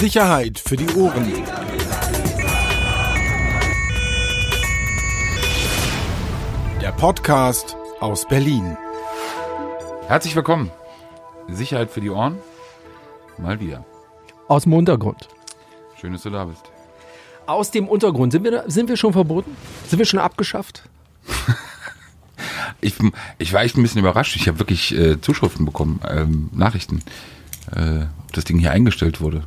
Sicherheit für die Ohren. Der Podcast aus Berlin. Herzlich willkommen. Sicherheit für die Ohren. Mal wieder. Aus dem Untergrund. Schön, dass du da bist. Aus dem Untergrund. Sind wir, da, sind wir schon verboten? Sind wir schon abgeschafft? Ich, ich war echt ein bisschen überrascht. Ich habe wirklich äh, Zuschriften bekommen, ähm, Nachrichten, äh, ob das Ding hier eingestellt wurde.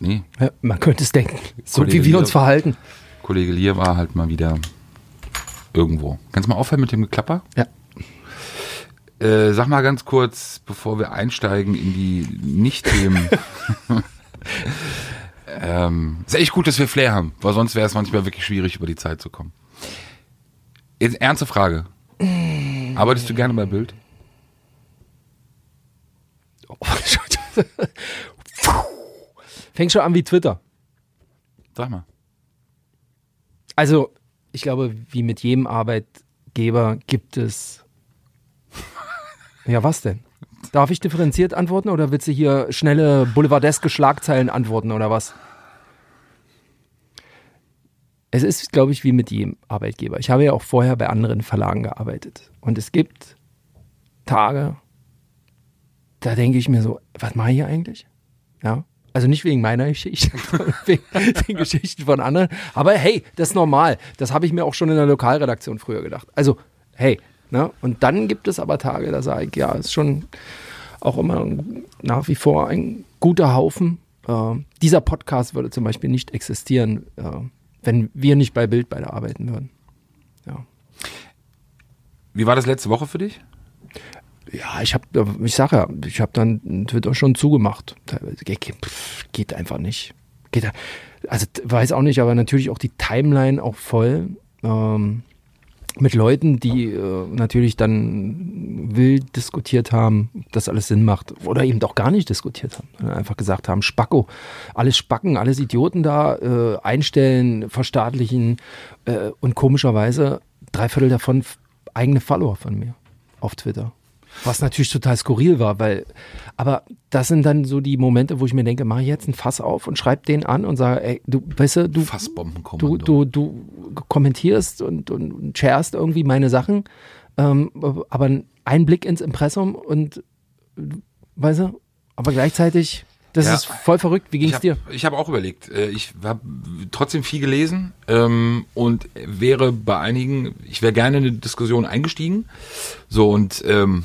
Nee, Ja, man könnte es denken. So Kollege wie wir Lier- uns verhalten. Kollege Lier war halt mal wieder irgendwo. Kannst du mal aufhören mit dem Geklapper? Ja. Äh, sag mal ganz kurz, bevor wir einsteigen in die Nicht-Themen. ähm, ist echt gut, dass wir Flair haben, weil sonst wäre es manchmal wirklich schwierig, über die Zeit zu kommen. Jetzt ernste Frage. Arbeitest du gerne bei Bild? Fängt schon an wie Twitter. Sag mal. Also, ich glaube, wie mit jedem Arbeitgeber gibt es. Ja, was denn? Darf ich differenziert antworten oder willst du hier schnelle boulevardeske Schlagzeilen antworten oder was? Es ist, glaube ich, wie mit jedem Arbeitgeber. Ich habe ja auch vorher bei anderen Verlagen gearbeitet. Und es gibt Tage, da denke ich mir so, was mache ich hier eigentlich? Ja. Also nicht wegen meiner Geschichte, wegen den Geschichten von anderen. Aber hey, das ist normal. Das habe ich mir auch schon in der Lokalredaktion früher gedacht. Also, hey, ne? Und dann gibt es aber Tage, da sage ich, ja, ist schon auch immer nach wie vor ein guter Haufen. Äh, dieser Podcast würde zum Beispiel nicht existieren, äh, wenn wir nicht bei Bild beide arbeiten würden. Ja. Wie war das letzte Woche für dich? Ja, ich habe, ich sage ja, ich habe dann Twitter schon zugemacht. Geht, einfach nicht. Geht, also weiß auch nicht, aber natürlich auch die Timeline auch voll ähm, mit Leuten, die äh, natürlich dann wild diskutiert haben, ob das alles Sinn macht oder eben doch gar nicht diskutiert haben, einfach gesagt haben, Spacko, alles Spacken, alles Idioten da äh, einstellen, verstaatlichen äh, und komischerweise drei Viertel davon eigene Follower von mir auf Twitter. Was natürlich total skurril war, weil, aber das sind dann so die Momente, wo ich mir denke, mach ich jetzt ein Fass auf und schreib den an und sage, ey, du, weißt du, du, du, du, du kommentierst und, und, und sharest irgendwie meine Sachen, ähm, aber ein Blick ins Impressum und, weißt du, aber gleichzeitig, das Ja. ist voll verrückt. Wie Ich ging's habe dir? ich hab auch überlegt. Äh, Ich habe trotzdem viel gelesen ähm, und wäre bei einigen, ich wäre gerne in eine Diskussion eingestiegen. So und ähm,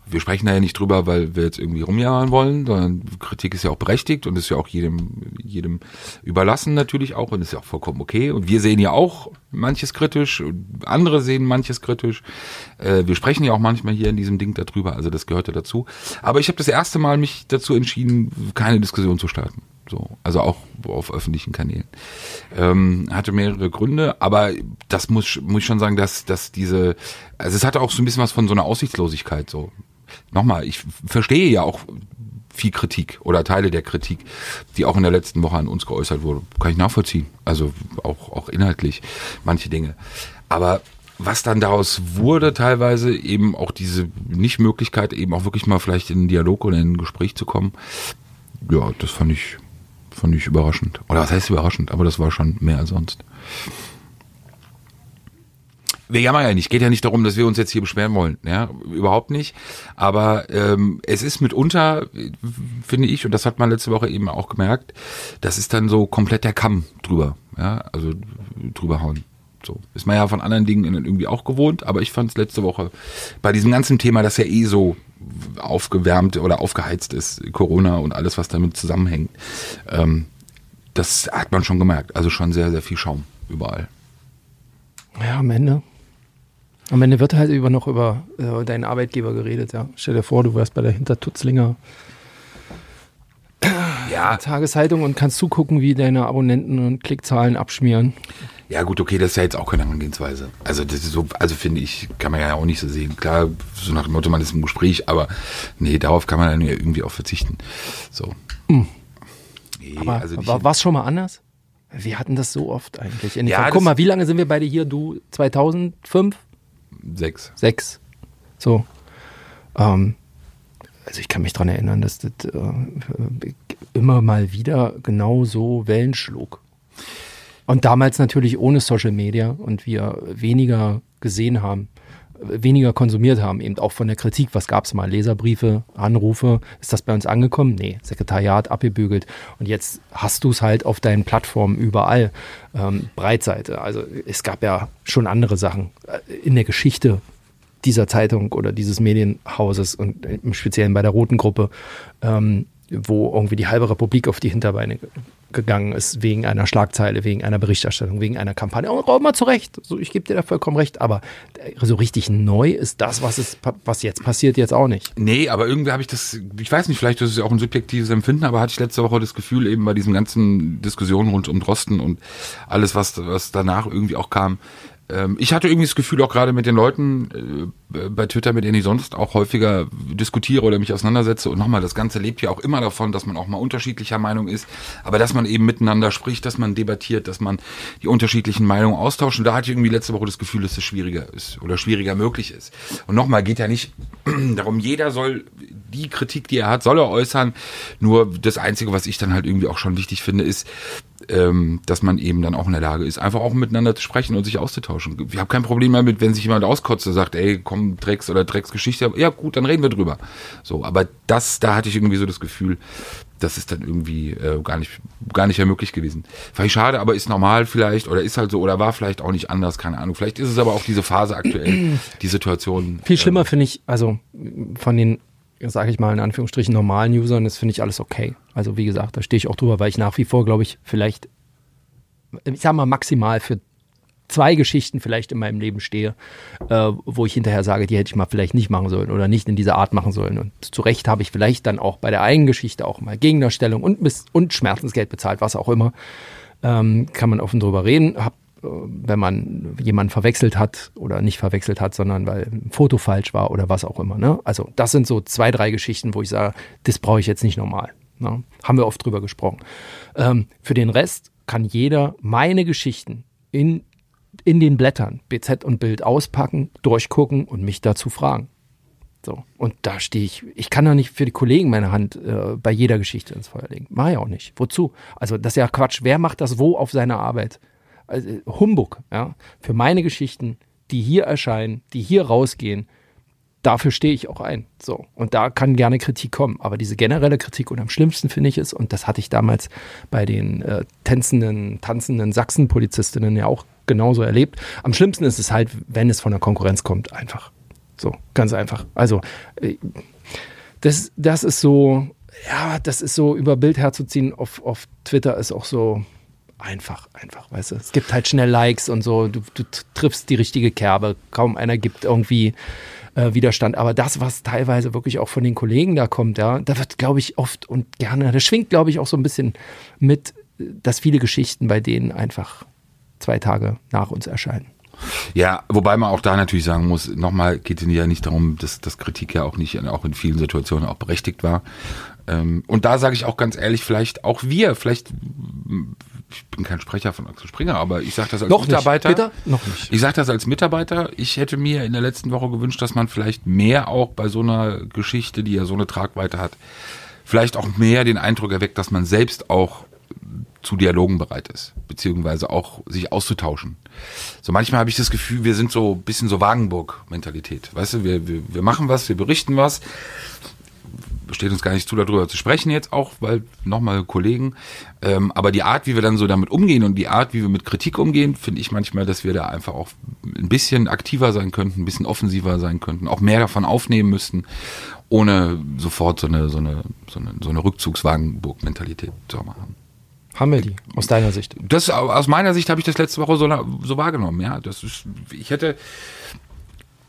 wir sprechen da ja nicht drüber, weil wir jetzt irgendwie rumjammern wollen, sondern Kritik ist ja auch berechtigt und ist ja auch jedem, jedem überlassen natürlich auch und ist ja auch vollkommen okay. Und wir sehen ja auch manches kritisch, andere sehen manches kritisch. Äh, wir sprechen ja auch manchmal hier in diesem Ding darüber, also das gehört ja dazu. Aber ich habe das erste Mal mich dazu entschieden, keine Diskussion zu starten. So, also auch auf öffentlichen Kanälen. Ähm, hatte mehrere Gründe, aber das muss, muss ich schon sagen, dass, dass diese, also es hatte auch so ein bisschen was von so einer Aussichtslosigkeit, so. Nochmal, ich verstehe ja auch viel Kritik oder Teile der Kritik, die auch in der letzten Woche an uns geäußert wurde. Kann ich nachvollziehen. Also auch, auch inhaltlich manche Dinge. Aber was dann daraus wurde, teilweise eben auch diese Nichtmöglichkeit, eben auch wirklich mal vielleicht in einen Dialog oder in ein Gespräch zu kommen, ja, das fand ich, fand ich überraschend. Oder was heißt überraschend? Aber das war schon mehr als sonst. Wir jammern ja nicht. Geht ja nicht darum, dass wir uns jetzt hier beschweren wollen. Ja, überhaupt nicht. Aber ähm, es ist mitunter, finde ich, und das hat man letzte Woche eben auch gemerkt, das ist dann so komplett der Kamm drüber. Ja, also drüber hauen. So. Ist man ja von anderen Dingen irgendwie auch gewohnt, aber ich fand es letzte Woche bei diesem ganzen Thema, das ja eh so aufgewärmt oder aufgeheizt ist, Corona und alles, was damit zusammenhängt, ähm, das hat man schon gemerkt. Also schon sehr, sehr viel Schaum überall. Ja, am Ende. Am Ende wird halt über noch über äh, deinen Arbeitgeber geredet, ja. Stell dir vor, du wärst bei der Hintertutzlinger Ja, Tageszeitung und kannst zugucken, wie deine Abonnenten und Klickzahlen abschmieren. Ja gut, okay, das ist ja jetzt auch keine Herangehensweise. Also das ist so, also finde ich, kann man ja auch nicht so sehen. Klar, so nach dem Motto, man ist im Gespräch, aber nee, darauf kann man dann ja irgendwie auch verzichten. So. Nee, Aber also war was schon mal anders? Wir hatten das so oft eigentlich. Ja, Guck mal, wie lange sind wir beide hier? Du 2005, sechs. 6. So. Ähm, also ich kann mich dran erinnern, dass das äh, immer mal wieder genau so Wellen schlug. Und damals natürlich ohne Social Media und wir weniger gesehen haben, weniger konsumiert haben, eben auch von der Kritik. Was gab es mal? Leserbriefe, Anrufe? Ist das bei uns angekommen? Nee, Sekretariat abgebügelt. Und jetzt hast du es halt auf deinen Plattformen überall. Ähm, Breitseite. Also es gab ja schon andere Sachen äh, in der Geschichte dieser Zeitung oder dieses Medienhauses und im Speziellen bei der Roten Gruppe, ähm, wo irgendwie die halbe Republik auf die Hinterbeine gegangen ist wegen einer Schlagzeile, wegen einer Berichterstattung, wegen einer Kampagne. Und auch mal zu Recht. So, ich gebe dir da vollkommen recht. Aber so richtig neu ist das, was, ist, was jetzt passiert, jetzt auch nicht. Nee, aber irgendwie habe ich das, ich weiß nicht, vielleicht ist es auch ein subjektives Empfinden, aber hatte ich letzte Woche das Gefühl, eben bei diesen ganzen Diskussionen rund um Drosten und alles, was, was danach irgendwie auch kam, ich hatte irgendwie das Gefühl, auch gerade mit den Leuten äh, bei Twitter, mit denen ich sonst auch häufiger diskutiere oder mich auseinandersetze. Und nochmal, das Ganze lebt ja auch immer davon, dass man auch mal unterschiedlicher Meinung ist, aber dass man eben miteinander spricht, dass man debattiert, dass man die unterschiedlichen Meinungen austauscht. Und da hatte ich irgendwie letzte Woche das Gefühl, dass es schwieriger ist oder schwieriger möglich ist. Und nochmal, geht ja nicht darum, jeder soll die Kritik, die er hat, soll er äußern. Nur das Einzige, was ich dann halt irgendwie auch schon wichtig finde, ist, ähm, dass man eben dann auch in der Lage ist, einfach auch miteinander zu sprechen und sich auszutauschen. Ich habe kein Problem damit, wenn sich jemand auskotzt und sagt, ey, komm, Drecks oder Drecksgeschichte, ja gut, dann reden wir drüber. So, aber das, da hatte ich irgendwie so das Gefühl, das ist dann irgendwie äh, gar nicht gar nicht mehr möglich gewesen. Vielleicht schade, aber ist normal vielleicht oder ist halt so oder war vielleicht auch nicht anders, keine Ahnung. Vielleicht ist es aber auch diese Phase aktuell, die Situation. Viel schlimmer äh, finde ich, also von den sage ich mal in Anführungsstrichen, normalen Usern, das finde ich alles okay. Also wie gesagt, da stehe ich auch drüber, weil ich nach wie vor, glaube ich, vielleicht, ich sage mal maximal für zwei Geschichten vielleicht in meinem Leben stehe, äh, wo ich hinterher sage, die hätte ich mal vielleicht nicht machen sollen oder nicht in dieser Art machen sollen. Und zu Recht habe ich vielleicht dann auch bei der eigenen Geschichte auch mal Gegendarstellung und, und Schmerzensgeld bezahlt, was auch immer. Ähm, kann man offen drüber reden. Hab wenn man jemanden verwechselt hat oder nicht verwechselt hat, sondern weil ein Foto falsch war oder was auch immer. Ne? Also das sind so zwei, drei Geschichten, wo ich sage, das brauche ich jetzt nicht normal. Ne? Haben wir oft drüber gesprochen. Ähm, für den Rest kann jeder meine Geschichten in, in den Blättern, BZ und Bild auspacken, durchgucken und mich dazu fragen. So. Und da stehe ich, ich kann da nicht für die Kollegen meine Hand äh, bei jeder Geschichte ins Feuer legen. Mach ich auch nicht. Wozu? Also das ist ja Quatsch. Wer macht das wo auf seiner Arbeit? Also Humbug, ja, für meine Geschichten, die hier erscheinen, die hier rausgehen, dafür stehe ich auch ein. So. Und da kann gerne Kritik kommen. Aber diese generelle Kritik und am schlimmsten finde ich es, und das hatte ich damals bei den äh, tänzenden, tanzenden Sachsen-Polizistinnen ja auch genauso erlebt. Am schlimmsten ist es halt, wenn es von der Konkurrenz kommt, einfach. So, ganz einfach. Also, äh, das, das ist so, ja, das ist so über Bild herzuziehen auf, auf Twitter ist auch so, einfach, einfach, weißt du. Es gibt halt schnell Likes und so, du, du triffst die richtige Kerbe, kaum einer gibt irgendwie äh, Widerstand. Aber das, was teilweise wirklich auch von den Kollegen da kommt, ja, da wird, glaube ich, oft und gerne, das schwingt, glaube ich, auch so ein bisschen mit, dass viele Geschichten bei denen einfach zwei Tage nach uns erscheinen. Ja, wobei man auch da natürlich sagen muss, nochmal geht es ja nicht darum, dass, dass Kritik ja auch nicht, auch in vielen Situationen auch berechtigt war. Ähm, und da sage ich auch ganz ehrlich, vielleicht auch wir, vielleicht ich bin kein Sprecher von Axel Springer, aber ich sage das als Noch Mitarbeiter. Nicht, bitte? Noch nicht. Ich sage das als Mitarbeiter. Ich hätte mir in der letzten Woche gewünscht, dass man vielleicht mehr auch bei so einer Geschichte, die ja so eine Tragweite hat, vielleicht auch mehr den Eindruck erweckt, dass man selbst auch zu Dialogen bereit ist, beziehungsweise auch sich auszutauschen. So manchmal habe ich das Gefühl, wir sind so ein bisschen so Wagenburg-Mentalität. Weißt du, wir, wir, wir machen was, wir berichten was steht uns gar nicht zu, darüber zu sprechen jetzt auch, weil nochmal Kollegen. Ähm, aber die Art, wie wir dann so damit umgehen und die Art, wie wir mit Kritik umgehen, finde ich manchmal, dass wir da einfach auch ein bisschen aktiver sein könnten, ein bisschen offensiver sein könnten, auch mehr davon aufnehmen müssten, ohne sofort so eine, so eine, so eine, so eine Rückzugswagenburg-Mentalität zu machen. Haben wir die, aus deiner Sicht? Das, aus meiner Sicht habe ich das letzte Woche so, so wahrgenommen, ja. Das ist, ich hätte,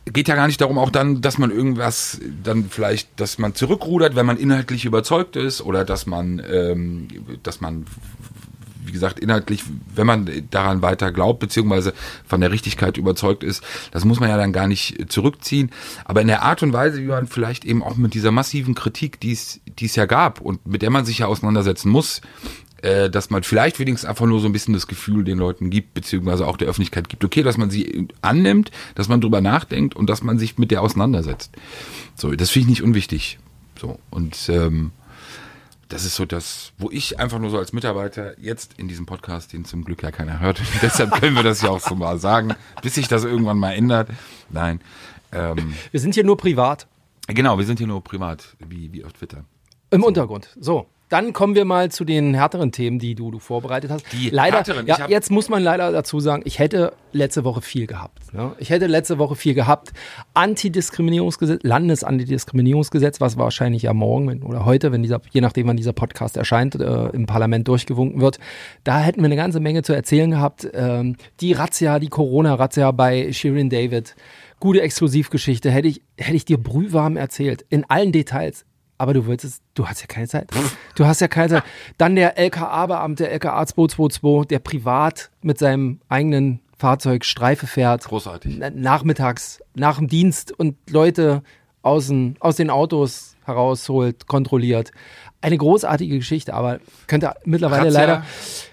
geht ja gar nicht darum, auch dann, dass man irgendwas dann vielleicht, dass man zurückrudert, wenn man inhaltlich überzeugt ist oder dass man, ähm, dass man, wie gesagt, inhaltlich, wenn man daran weiter glaubt, beziehungsweise von der Richtigkeit überzeugt ist, das muss man ja dann gar nicht zurückziehen. Aber in der Art und Weise, wie man vielleicht eben auch mit dieser massiven Kritik, die es, die es ja gab und mit der man sich ja auseinandersetzen muss, äh, dass man vielleicht wenigstens einfach nur so ein bisschen das Gefühl den Leuten gibt, beziehungsweise auch der Öffentlichkeit gibt, okay, dass man sie annimmt, dass man drüber nachdenkt und dass man sich mit der auseinandersetzt. So, das finde ich nicht unwichtig. So, und ähm, das ist so das, wo ich einfach nur so als Mitarbeiter jetzt in diesem Podcast, den zum Glück ja keiner hört, deshalb können wir das ja auch so mal sagen, bis sich das irgendwann mal ändert. Nein. Ähm, Wir sind hier nur privat genau, wir sind hier nur privat, wie, wie auf Twitter. im Untergrund. So. Dann kommen wir mal zu den härteren Themen, die du, du vorbereitet hast. Die leider, härteren? Ja, jetzt muss man leider dazu sagen, ich hätte letzte Woche viel gehabt. Ne? Ich hätte letzte Woche viel gehabt. Antidiskriminierungsgesetz, Landesantidiskriminierungsgesetz, was wahrscheinlich ja morgen wenn, oder heute, wenn dieser, je nachdem, wann dieser Podcast erscheint, äh, im Parlament durchgewunken wird. Da hätten wir eine ganze Menge zu erzählen gehabt. Ähm, die Razzia, die Corona-Razzia bei Shirin David. Gute Exklusivgeschichte, hätte ich, hätte ich dir brühwarm erzählt. In allen Details. Aber du wolltest, du hast ja keine Zeit. Du hast ja keine Zeit. Dann der LKA-Beamte, LKA 222, der privat mit seinem eigenen Fahrzeug Streife fährt. Großartig. Na- Nachmittags, nach dem Dienst und Leute aus den, aus den Autos herausholt, kontrolliert. Eine großartige Geschichte, aber könnte mittlerweile Razzia, leider,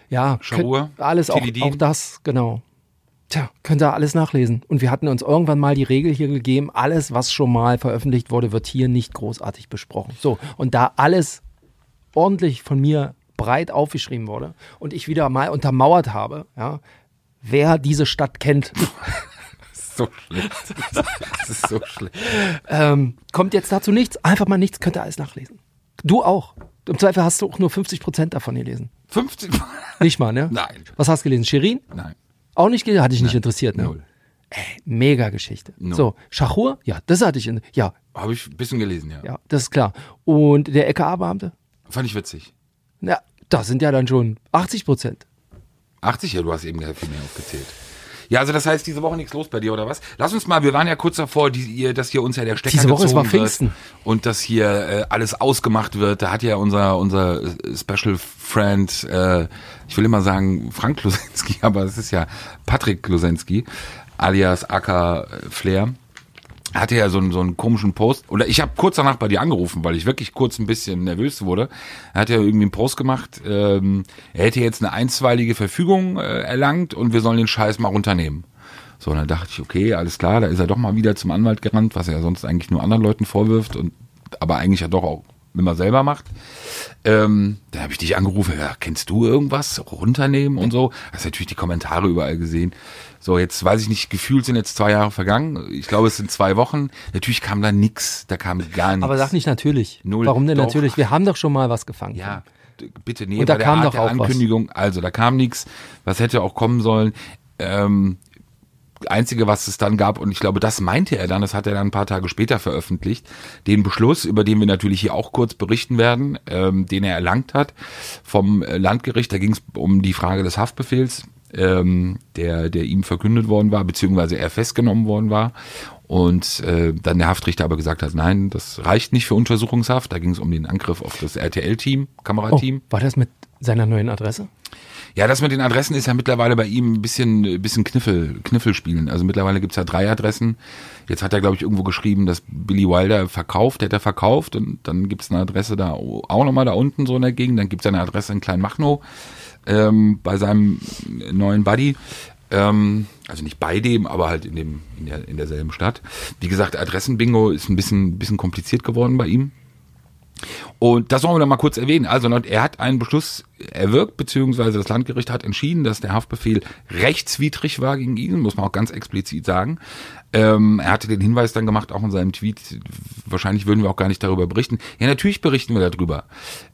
ja, könnt- alles auch, auch das, genau. Tja, könnt ihr alles nachlesen. Und wir hatten uns irgendwann mal die Regel hier gegeben, alles, was schon mal veröffentlicht wurde, wird hier nicht großartig besprochen. So, und da alles ordentlich von mir breit aufgeschrieben wurde und ich wieder mal untermauert habe, ja, wer diese Stadt kennt, So schlecht. Das ist so schlecht. ähm, kommt jetzt dazu nichts, einfach mal nichts, könnt ihr alles nachlesen. Du auch. Im Zweifel hast du auch nur 50 Prozent davon gelesen. 50. Nicht mal, ne? Nein. Was hast du gelesen? Shirin? Nein. Auch nicht gelesen? Hat dich nicht interessiert, ne? Null. Mega Geschichte. Null. So, Schachur? Ja, das hatte ich in, ja, Habe ich ein bisschen gelesen, ja. ja, das ist klar. Und der LKA-Beamte? Fand ich witzig. Ja, das sind ja dann schon 80 Prozent. 80? Ja, du hast eben viel mehr aufgezählt. Ja, also das heißt, diese Woche nichts los bei dir, oder was? Lass uns mal, wir waren ja kurz davor, die, ihr, dass hier uns ja der Stecker Diese Woche, es war gezogen Pfingsten. und dass hier äh, alles ausgemacht wird. Da hat ja unser unser äh, Special Friend, äh, ich will immer sagen Frank Klosensky, aber es ist ja Patrick Klosensky, alias Aka Flair. Hatte ja so einen, so einen komischen Post. Oder ich habe kurz danach bei dir angerufen, weil ich wirklich kurz ein bisschen nervös wurde. Er hat ja irgendwie einen Post gemacht, ähm, er hätte jetzt eine einstweilige Verfügung äh, erlangt und wir sollen den Scheiß mal runternehmen. So, und dann dachte ich, okay, alles klar, da ist er doch mal wieder zum Anwalt gerannt, was er ja sonst eigentlich nur anderen Leuten vorwirft und aber eigentlich ja doch auch immer selber macht. Ähm, dann habe ich dich angerufen, ja, kennst du irgendwas? Runternehmen und so. Hast natürlich die Kommentare überall gesehen. So, jetzt weiß ich nicht, gefühlt sind jetzt zwei Jahre vergangen. Ich glaube, es sind zwei Wochen. Natürlich kam da nix, da kam gar nichts. Aber sag nicht natürlich. Null. Warum denn Doch. natürlich? Wir haben doch schon mal was gefangen. Ja, bitte, nee, Und da kam Art doch auch was. Ankündigung, also da kam nichts, was hätte auch kommen sollen. Ähm, Einzige, was es dann gab, und ich glaube, das meinte er dann, das hat er dann ein paar Tage später veröffentlicht, den Beschluss, über den wir natürlich hier auch kurz berichten werden, ähm, den er erlangt hat vom äh, Landgericht. Da ging es um die Frage des Haftbefehls, ähm, der, der ihm verkündet worden war, beziehungsweise er festgenommen worden war. Und äh, dann der Haftrichter aber gesagt hat, nein, das reicht nicht für Untersuchungshaft. Da ging es um den Angriff auf das RTL-Team, Oh, Kamerateam. war das mit seiner neuen Adresse? Ja, das mit den Adressen ist ja mittlerweile bei ihm ein bisschen, ein bisschen Kniffel, Kniffel spielen. Also mittlerweile gibt's ja drei Adressen. Jetzt hat er, glaube ich, irgendwo geschrieben, dass Billy Wilder verkauft, hätte er verkauft und dann gibt's eine Adresse da auch nochmal da unten so in der Gegend. Dann gibt's eine Adresse in Kleinmachnow ähm, bei seinem neuen Buddy. Ähm, also nicht bei dem, aber halt in dem, in, der, in derselben Stadt. Wie gesagt, Adressenbingo ist ein bisschen, bisschen kompliziert geworden bei ihm. Und das wollen wir noch mal kurz erwähnen. Also er hat einen Beschluss erwirkt, beziehungsweise das Landgericht hat entschieden, dass der Haftbefehl rechtswidrig war gegen ihn, muss man auch ganz explizit sagen. Ähm, er hatte den Hinweis dann gemacht, auch in seinem Tweet, wahrscheinlich würden wir auch gar nicht darüber berichten. Ja, natürlich berichten wir darüber.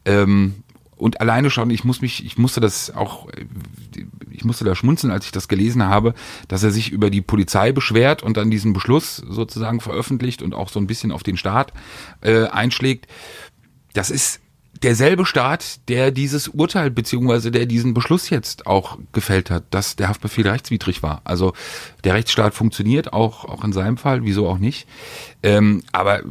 Ähm, und alleine schon, ich muss mich, ich musste das auch, ich musste da schmunzeln, als ich das gelesen habe, dass er sich über die Polizei beschwert und dann diesen Beschluss sozusagen veröffentlicht und auch so ein bisschen auf den Staat äh, einschlägt. Das ist derselbe Staat, der dieses Urteil beziehungsweise der diesen Beschluss jetzt auch gefällt hat, dass der Haftbefehl rechtswidrig war. Also der Rechtsstaat funktioniert auch auch in seinem Fall, wieso auch nicht. Ähm, aber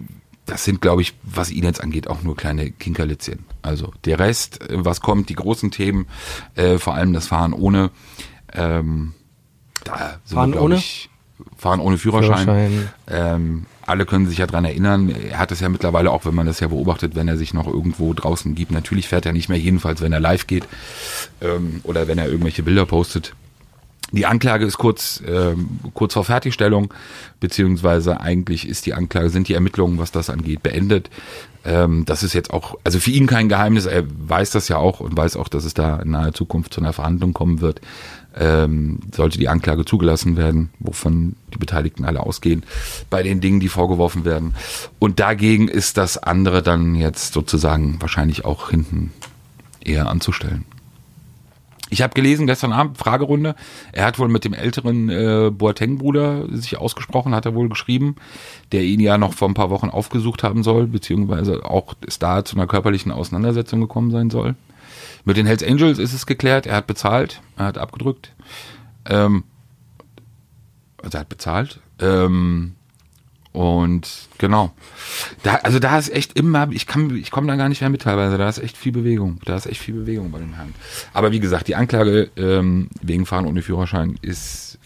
das sind, glaube ich, was ihn jetzt angeht, auch nur kleine Kinkerlitzchen. Also der Rest, äh, was kommt, die großen Themen, äh, vor allem das Fahren ohne, ähm, da sind Fahren wir, ohne? ich, Fahren ohne Führerschein. Führerschein. Ähm, alle können sich ja dran erinnern. Er hat es ja mittlerweile auch, wenn man das ja beobachtet, wenn er sich noch irgendwo draußen gibt. Natürlich fährt er nicht mehr, jedenfalls wenn er live geht ähm, oder wenn er irgendwelche Bilder postet. Die Anklage ist kurz, ähm, kurz vor Fertigstellung, beziehungsweise eigentlich ist die Anklage, sind die Ermittlungen, was das angeht, beendet. Ähm, das ist jetzt auch, also für ihn kein Geheimnis, er weiß das ja auch und weiß auch, dass es da in naher Zukunft zu einer Verhandlung kommen wird. Ähm, sollte die Anklage zugelassen werden, wovon die Beteiligten alle ausgehen, bei den Dingen, die vorgeworfen werden. Und dagegen ist das andere dann jetzt sozusagen wahrscheinlich auch hinten eher anzustellen. Ich habe gelesen gestern Abend, Fragerunde, er hat wohl mit dem älteren äh, Boateng-Bruder sich ausgesprochen, hat er wohl geschrieben, der ihn ja noch vor ein paar Wochen aufgesucht haben soll, beziehungsweise auch ist da zu einer körperlichen Auseinandersetzung gekommen sein soll. Mit den Hells Angels ist es geklärt, er hat bezahlt, er hat abgedrückt. Ähm, also er hat bezahlt. Ähm, und genau. Da, also da ist echt immer, ich kann, ich komme da gar nicht mehr mit teilweise. Da ist echt viel Bewegung. Da ist echt viel Bewegung bei dem Herrn. Aber wie gesagt, die Anklage ähm, wegen Fahren ohne Führerschein ist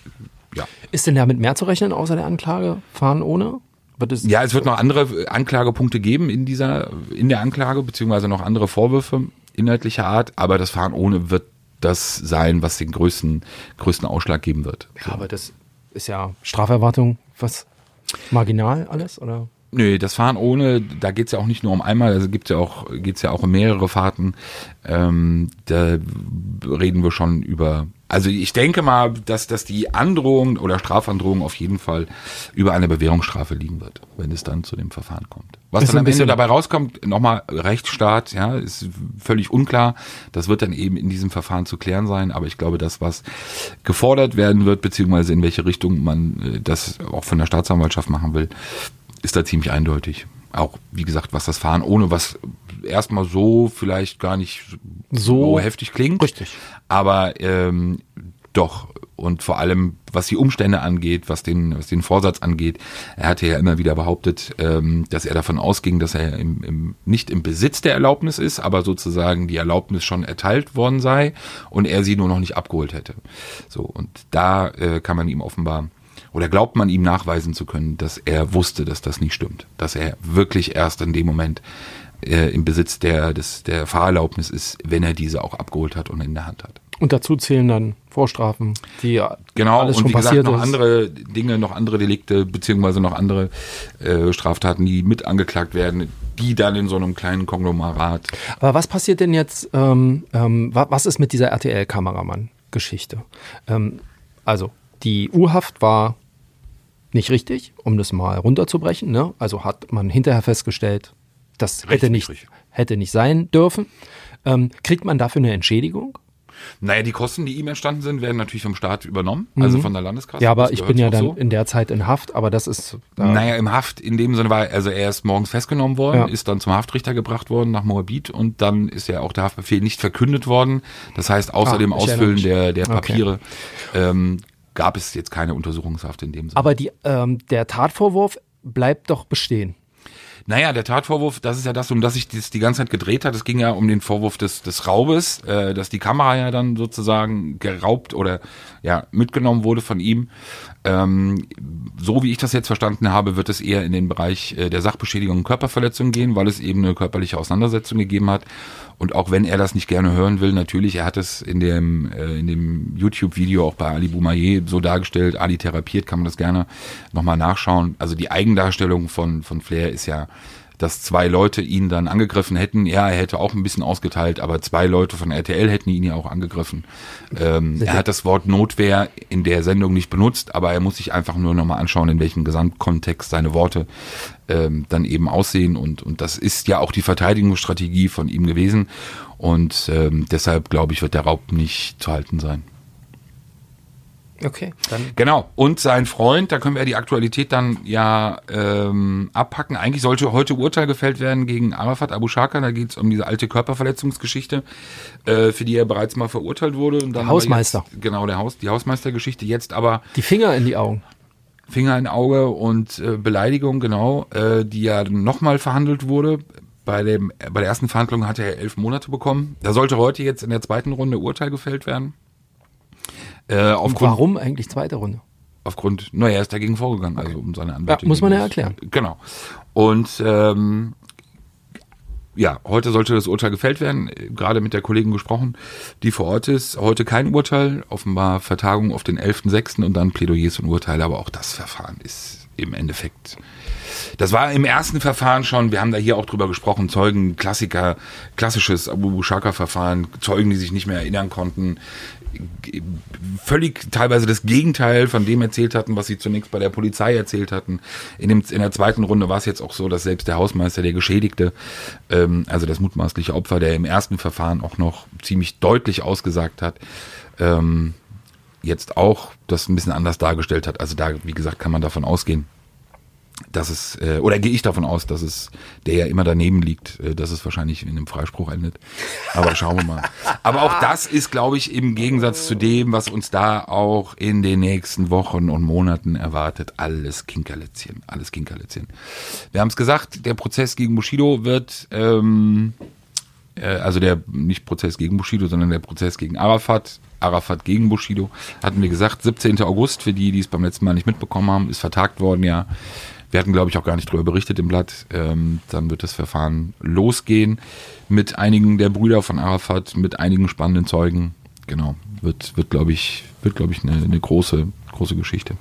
ja. Ist denn damit mehr zu rechnen, außer der Anklage? Fahren ohne? Wird es ja, es wird noch andere Anklagepunkte geben in dieser, in der Anklage, beziehungsweise noch andere Vorwürfe inhaltlicher Art, aber das Fahren ohne wird das sein, was den größten, größten Ausschlag geben wird. Ja, aber das ist ja Straferwartung, was Marginal alles, oder? Nö, das Fahren ohne, da geht's ja auch nicht nur um einmal, also gibt's ja auch, geht's ja auch um mehrere Fahrten. Ähm, da reden wir schon über. Also ich denke mal, dass, dass die Androhung oder Strafandrohung auf jeden Fall über eine Bewährungsstrafe liegen wird, wenn es dann zu dem Verfahren kommt. Was Ist dann ein am Ende bisschen- dabei rauskommt, nochmal Rechtsstaat, ja, ist völlig unklar. Das wird dann eben in diesem Verfahren zu klären sein. Aber ich glaube, das, was gefordert werden wird, beziehungsweise in welche Richtung man äh, das auch von der Staatsanwaltschaft machen will, ist da ziemlich eindeutig. Auch, wie gesagt, was das Fahren ohne, was erstmal so vielleicht gar nicht so, So heftig klingt. Richtig. Aber ähm, doch. Und vor allem, was die Umstände angeht, was den, was den Vorsatz angeht, er hatte ja immer wieder behauptet, ähm, dass er davon ausging, dass er im, im, nicht im Besitz der Erlaubnis ist, aber sozusagen die Erlaubnis schon erteilt worden sei und er sie nur noch nicht abgeholt hätte. So, und da äh, kann man ihm offenbar oder glaubt man ihm nachweisen zu können, dass er wusste, dass das nicht stimmt. Dass er wirklich erst in dem Moment äh, im Besitz der, des, der Fahrerlaubnis ist, wenn er diese auch abgeholt hat und in der Hand hat. Und dazu zählen dann Vorstrafen, die ja Genau, alles und schon wie gesagt, noch ist. andere Dinge, noch andere Delikte, beziehungsweise noch andere äh, Straftaten, die mit angeklagt werden, die dann in so einem kleinen Konglomerat. Aber was passiert denn jetzt, ähm, ähm, wa was ist mit dieser RTL-Kameramann-Geschichte? Ähm, also, die U-Haft war nicht richtig, um das mal runterzubrechen. Ne? Also hat man hinterher festgestellt, das hätte nicht, richtig. hätte nicht sein dürfen. Ähm, kriegt man dafür eine Entschädigung? Naja, die Kosten, die ihm entstanden sind, werden natürlich vom Staat übernommen, also von der Landeskasse. Mhm. Ja, aber ich bin ja dann so. in der Zeit in Haft, aber das ist. Da, Naja, im Haft in dem Sinne war, also er ist morgens festgenommen worden, Ja. ist dann zum Haftrichter gebracht worden nach Moabit und dann ist ja auch der Haftbefehl nicht verkündet worden. Das heißt, außer Ah, dem Ausfüllen der, der Okay. Papiere ähm, gab es jetzt keine Untersuchungshaft in dem Sinne. aber die, ähm, der Tatvorwurf bleibt doch bestehen. Naja, der Tatvorwurf, das ist ja das, um das sich das die ganze Zeit gedreht hat. Es ging ja um den Vorwurf des, des Raubes, äh, dass die Kamera ja dann sozusagen geraubt oder ja mitgenommen wurde von ihm. Ähm, so wie ich das jetzt verstanden habe, wird es eher in den Bereich äh, der Sachbeschädigung und Körperverletzung gehen, weil es eben eine körperliche Auseinandersetzung gegeben hat. Und auch wenn er das nicht gerne hören will, natürlich, er hat es in dem, äh, in dem YouTube-Video auch bei Ali Boumaier so dargestellt, Ali therapiert, kann man das gerne nochmal nachschauen. Also die Eigendarstellung von, von Flair ist ja, dass zwei Leute ihn dann angegriffen hätten. Ja, er hätte auch ein bisschen ausgeteilt, aber zwei Leute von RTL hätten ihn ja auch angegriffen. Ähm, er hat das Wort Notwehr in der Sendung nicht benutzt, aber er muss sich einfach nur nochmal anschauen, in welchem Gesamtkontext seine Worte ähm, dann eben aussehen. Und, und das ist ja auch die Verteidigungsstrategie von ihm gewesen. Und ähm, deshalb, glaube ich, wird der Raub nicht zu halten sein. Okay. Dann Genau. Und sein Freund, da können wir die Aktualität dann ja ähm, abpacken. Eigentlich sollte heute Urteil gefällt werden gegen Arafat Abu Shaka. Da geht es um diese alte Körperverletzungsgeschichte, äh, für die er bereits mal verurteilt wurde. Aber Hausmeister. Jetzt, genau, der Haus, die Hausmeistergeschichte. Jetzt aber die Finger in die Augen. Finger in Auge und äh, Beleidigung, genau, äh, die ja nochmal verhandelt wurde. Bei, dem, bei der ersten Verhandlung hatte er elf Monate bekommen. Da sollte heute jetzt in der zweiten Runde Urteil gefällt werden. Äh, Und aufgrund, warum eigentlich zweite Runde? aufgrund, naja, er ist dagegen vorgegangen, also um seine Anwälte. Ja, muss man ja erklären. Genau. Und ähm, ja, heute sollte das Urteil gefällt werden. Gerade mit der Kollegin gesprochen, die vor Ort ist. Heute kein Urteil, offenbar Vertagung auf den 11.06. und dann Plädoyers und Urteile. Aber auch das Verfahren ist im Endeffekt. Das war im ersten Verfahren schon, wir haben da hier auch drüber gesprochen, Zeugen, Klassiker, klassisches Abu Shaka-Verfahren, Zeugen, die sich nicht mehr erinnern konnten, völlig teilweise das Gegenteil von dem erzählt hatten, was sie zunächst bei der Polizei erzählt hatten. In, dem, in der zweiten Runde war es jetzt auch so, dass selbst der Hausmeister, der Geschädigte, ähm, also das mutmaßliche Opfer, der im ersten Verfahren auch noch ziemlich deutlich ausgesagt hat, ähm, jetzt auch das ein bisschen anders dargestellt hat. Also da, wie gesagt, kann man davon ausgehen, dass es, äh, oder gehe ich davon aus, dass es, der ja immer daneben liegt, äh, dass es wahrscheinlich in einem Freispruch endet. Aber schauen wir mal. Aber auch das ist, glaube ich, im Gegensatz zu dem, was uns da auch in den nächsten Wochen und Monaten erwartet, alles Kinkerlitzchen, alles Kinkerlitzchen. Wir haben es gesagt, der Prozess gegen Bushido wird, ähm, äh, also der, nicht Prozess gegen Bushido, sondern der Prozess gegen Arafat, Arafat gegen Bushido, hatten wir gesagt, 17. August, für die, die es beim letzten Mal nicht mitbekommen haben, ist vertagt worden, ja. Wir hatten, glaube ich, auch gar nicht drüber berichtet im Blatt. Ähm, dann wird das Verfahren losgehen mit einigen der Brüder von Arafat, mit einigen spannenden Zeugen. Genau, wird, wird glaube ich, wird, glaube ich, eine, eine große, große Geschichte.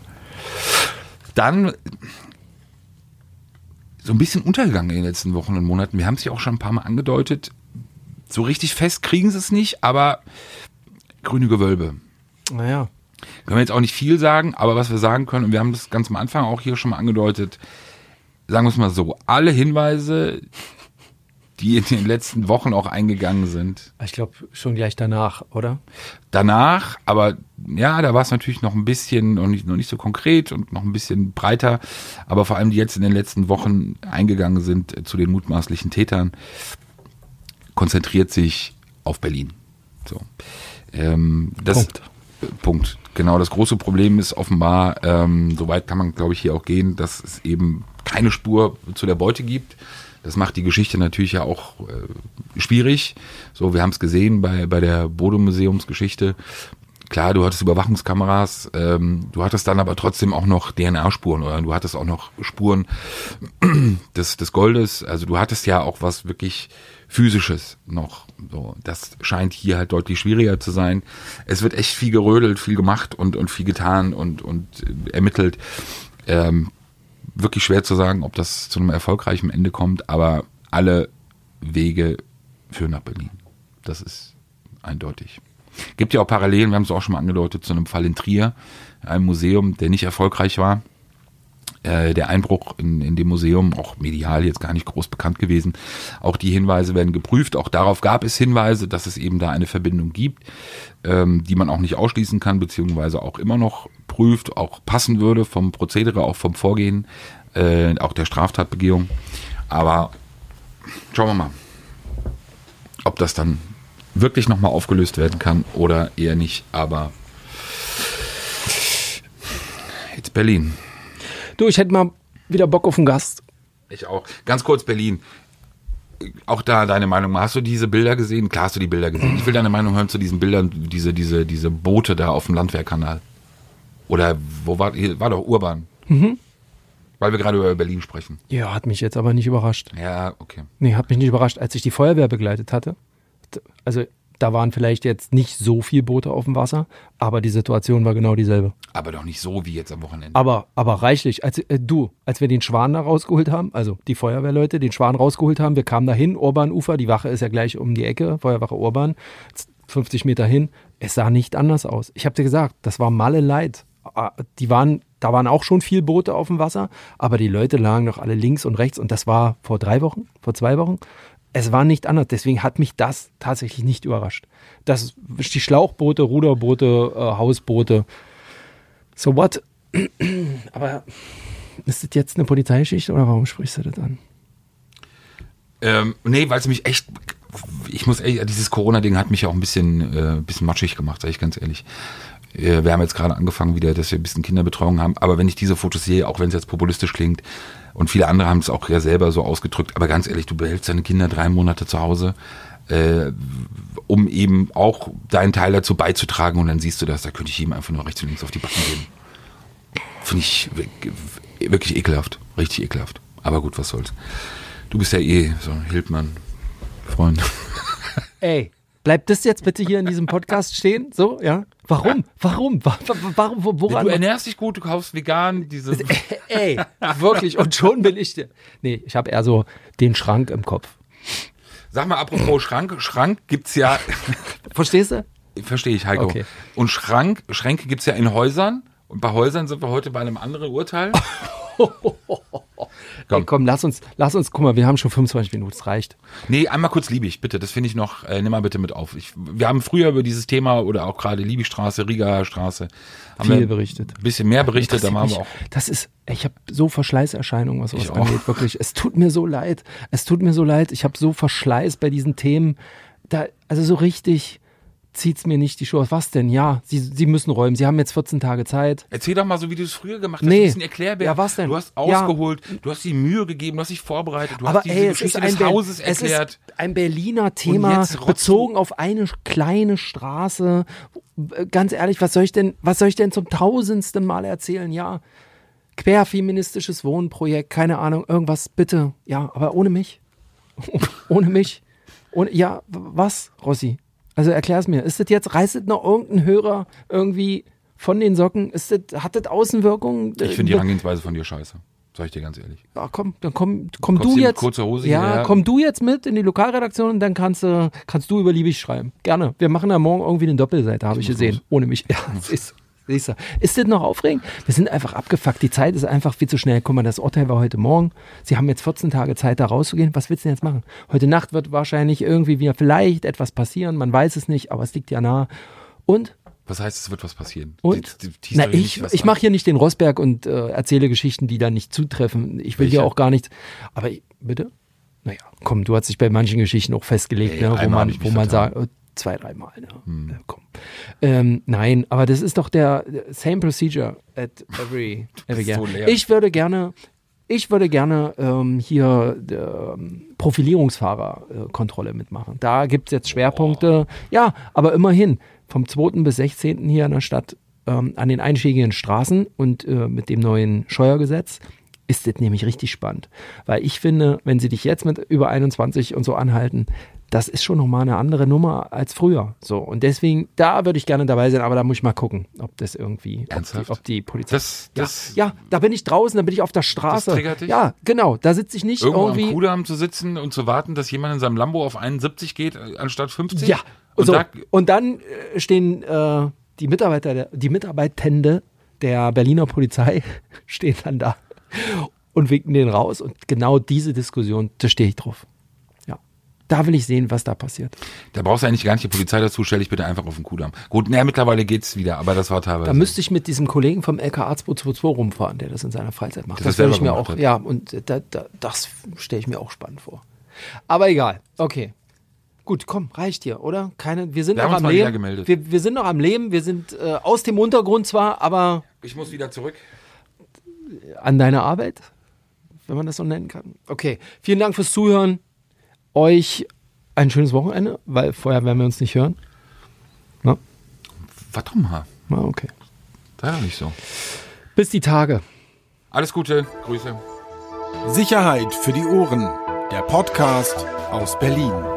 Dann so ein bisschen untergegangen in den letzten Wochen und Monaten. Wir haben es ja auch schon ein paar Mal angedeutet. So richtig fest kriegen sie es nicht, aber grüne Gewölbe. Naja. Können wir jetzt auch nicht viel sagen, aber was wir sagen können, und wir haben das ganz am Anfang auch hier schon mal angedeutet, sagen wir es mal so, alle Hinweise, die in den letzten Wochen auch eingegangen sind. Ich glaube schon gleich danach, oder? Danach, aber ja, da war es natürlich noch ein bisschen noch nicht, noch nicht so konkret und noch ein bisschen breiter, aber vor allem die jetzt in den letzten Wochen eingegangen sind zu den mutmaßlichen Tätern, konzentriert sich auf Berlin. So. Ähm, das, Punkt. Punkt. Genau, das große Problem ist offenbar, ähm, soweit kann man, glaube ich, hier auch gehen, dass es eben keine Spur zu der Beute gibt. Das macht die Geschichte natürlich ja auch äh, schwierig. So, wir haben es gesehen bei, bei der Bodo-Museumsgeschichte. Klar, du hattest Überwachungskameras, ähm, du hattest dann aber trotzdem auch noch DNA-Spuren oder du hattest auch noch Spuren des, des Goldes. Also du hattest ja auch was wirklich physisches noch. So, das scheint hier halt deutlich schwieriger zu sein. Es wird echt viel gerödelt, viel gemacht und, und viel getan und, und ermittelt. Ähm, wirklich schwer zu sagen, ob das zu einem erfolgreichen Ende kommt, aber alle Wege führen nach Berlin. Das ist eindeutig. Gibt ja auch Parallelen, wir haben es auch schon mal angedeutet, zu einem Fall in Trier, einem Museum, der nicht erfolgreich war äh, der Einbruch in, in dem Museum, auch medial jetzt gar nicht groß bekannt gewesen. Auch die Hinweise werden geprüft. Auch darauf gab es Hinweise, dass es eben da eine Verbindung gibt, ähm, die man auch nicht ausschließen kann, beziehungsweise auch immer noch prüft, auch passen würde vom Prozedere, auch vom Vorgehen, äh, auch der Straftatbegehung. Aber schauen wir mal, ob das dann wirklich nochmal aufgelöst werden kann oder eher nicht. Aber jetzt Berlin. Du, ich hätte mal wieder Bock auf einen Gast. Ich auch. Ganz kurz Berlin. Auch da deine Meinung. Hast du diese Bilder gesehen? Klar hast du die Bilder gesehen. Ich will deine Meinung hören zu diesen Bildern, diese, diese, diese Boote da auf dem Landwehrkanal. Oder wo war, hier war doch Urban. Mhm. Weil wir gerade über Berlin sprechen. Ja, hat mich jetzt aber nicht überrascht. Ja, okay. Nee, hat mich nicht überrascht. Als ich die Feuerwehr begleitet hatte, also da waren vielleicht jetzt nicht so viele Boote auf dem Wasser, aber die Situation war genau dieselbe. Aber doch nicht so wie jetzt am Wochenende. Aber, aber reichlich. Als, äh, du, als wir den Schwan da rausgeholt haben, also die Feuerwehrleute den Schwan rausgeholt haben, wir kamen da hin, Urbanufer, die Wache ist ja gleich um die Ecke, Feuerwache Urban, 50 Meter hin. Es sah nicht anders aus. Ich habe dir gesagt, das war Malle Leid. Die waren, da waren auch schon viel Boote auf dem Wasser, aber die Leute lagen doch alle links und rechts und das war vor drei Wochen, vor zwei Wochen es war nicht anders. Deswegen hat mich das tatsächlich nicht überrascht. Das die Schlauchboote, Ruderboote, äh, Hausboote. So what? Aber ist das jetzt eine Polizeigeschichte oder warum sprichst du das an? Ähm, nee, weil es mich echt, ich muss ehrlich, dieses Corona-Ding hat mich auch ein bisschen, äh, bisschen matschig gemacht, sage ich ganz ehrlich. Äh, wir haben jetzt gerade angefangen wieder, dass wir ein bisschen Kinderbetreuung haben, aber wenn ich diese Fotos sehe, auch wenn es jetzt populistisch klingt, und viele andere haben es auch ja selber so ausgedrückt. Aber ganz ehrlich, du behältst deine Kinder drei Monate zu Hause, äh, um eben auch deinen Teil dazu beizutragen. Und dann siehst du das, da könnte ich ihm einfach nur rechts und links auf die Backen geben. Finde ich wirklich ekelhaft. Richtig ekelhaft. Aber gut, was soll's. Du bist ja eh so ein Hildmann. Freund. Ey, bleibt das jetzt bitte hier in diesem Podcast stehen? So, ja? Warum? Warum? Wa- wa- Warum? wo- Woran? Du ernährst dich gut, du kaufst vegan, diese. Ey, wirklich. Und schon bin ich der. Nee, ich habe eher so den Schrank im Kopf. Sag mal, apropos Schrank, Schrank gibt's ja, Verstehst du? verstehe ich, Heiko. Okay. Und Schrank, Schränke gibt's ja in Häusern. Und bei Häusern sind wir heute bei einem anderen Urteil. Komm, komm lass uns, lass uns, guck mal, wir haben schon 25 Minuten, es reicht. Nee, einmal kurz Liebig, bitte. Das finde ich noch, äh, nimm mal bitte mit auf. Ich, wir haben früher über dieses Thema oder auch gerade Liebigstraße, Riga Straße, haben Viel wir berichtet. Ein bisschen mehr berichtet, da waren wir auch. das ist, ich habe so Verschleißerscheinungen, was sowas angeht, wirklich. Es tut mir so leid. Es tut mir so leid. Ich habe so Verschleiß bei diesen Themen. Da, also so richtig zieht's mir nicht die Schuhe aus. Was denn? Ja, Sie, Sie müssen räumen. Sie haben jetzt 14 Tage Zeit. Erzähl doch mal so, wie du es früher gemacht hast. Nee. Ein bisschen Erklärbär. Ja, was denn? Du hast Ja. ausgeholt, du hast die Mühe gegeben, du hast dich vorbereitet, du Aber hast diese ey, es Geschichte ein, des Hauses es erklärt. ist ein Berliner Thema, bezogen auf eine kleine Straße. Ganz ehrlich, was soll ich denn, was soll ich denn zum tausendsten Mal erzählen? Ja, querfeministisches Wohnprojekt, keine Ahnung, irgendwas, bitte. Ja, aber ohne mich. ohne mich. Ohne, ja, was, Rossi? Also erklär's mir. Ist das jetzt, reißt das noch irgendein Hörer irgendwie von den Socken? Ist das, hat das Außenwirkungen? Ich finde die Herangehensweise von dir scheiße. Sag ich dir ganz ehrlich. Ja, komm, dann komm, komm du jetzt. kurzer Hose ja, hierher? komm du jetzt mit in die Lokalredaktion und dann kannst du, kannst du über Liebig schreiben. Gerne. Wir machen da morgen irgendwie eine Doppelseite, habe ich gesehen. los. Ohne mich. Ja, siehst du. Siehst du. Ist das noch aufregend? Wir sind einfach abgefuckt. Die Zeit ist einfach viel zu schnell. Guck mal, das Urteil war heute Morgen. Sie haben jetzt 14 Tage Zeit, da rauszugehen. Was willst du denn jetzt machen? Heute Nacht wird wahrscheinlich irgendwie wieder vielleicht etwas passieren. Man weiß es nicht, aber es liegt ja nah. Und Was heißt, es wird was passieren? und? Die- die- die Na, ich, ich mache hier nicht den Rosberg und äh, erzähle Geschichten, die da nicht zutreffen. Ich will Welche? hier auch gar nichts. Aber ich- bitte? Naja, komm, du hast dich bei manchen Geschichten auch festgelegt, Ey, ne, wo man, wo man sagt, äh, zwei, dreimal. Ne? Äh, komm. Ähm, nein, aber das ist doch der der same procedure at every, every so. Ich würde gerne, ich würde gerne ähm, hier ähm, Profilierungsfahrerkontrolle mitmachen. Da gibt es jetzt Schwerpunkte. Ja, aber immerhin vom 2. bis 16. hier in der Stadt ähm, an den einschlägigen Straßen und äh, mit dem neuen Steuergesetz ist das nämlich richtig spannend. Weil ich finde, wenn sie dich jetzt mit über 21 und so anhalten, das ist schon nochmal eine andere Nummer als früher. So, und deswegen, da würde ich gerne dabei sein, aber da muss ich mal gucken, ob das irgendwie, ob die, ob die Polizei. Das, das ja, ja, da bin ich draußen, da bin ich auf der Straße. triggert dich? Ja, genau, da sitze ich nicht irgendwo irgendwie. am Kudamm zu sitzen und zu warten, dass jemand in seinem Lambo auf 71 geht, äh, anstatt 50? Ja, Und so. da, und dann äh, stehen äh, die Mitarbeiter, die Mitarbeitende der Berliner Polizei stehen dann da und winken den raus. Und genau diese Diskussion, da stehe ich drauf. Da will ich sehen, was da passiert. da brauchst du eigentlich gar nicht die Polizei dazu, stell dich bitte einfach auf den Kudamm. Gut, naja, mittlerweile geht's wieder, aber das war teilweise. Da müsste ich mit diesem Kollegen vom LKA 222 rumfahren, der das in seiner Freizeit macht. Das das würde ich mir auch, hat. ja, und da, da, das stelle ich mir auch spannend vor. Aber egal, okay. Gut, komm, reicht hier, oder? Keine, wir sind Wir noch am Leben. Wir, wir sind noch am Leben, wir sind äh, aus dem Untergrund zwar, aber ich muss wieder zurück. an deiner Arbeit, wenn man das so nennen kann. Okay, vielen Dank fürs Zuhören. Euch ein schönes Wochenende, weil vorher werden wir uns nicht hören. Na, Warte mal, na okay. sei doch nicht so. Bis die Tage. Alles Gute, Grüße. Sicherheit für die Ohren. Der Podcast aus Berlin.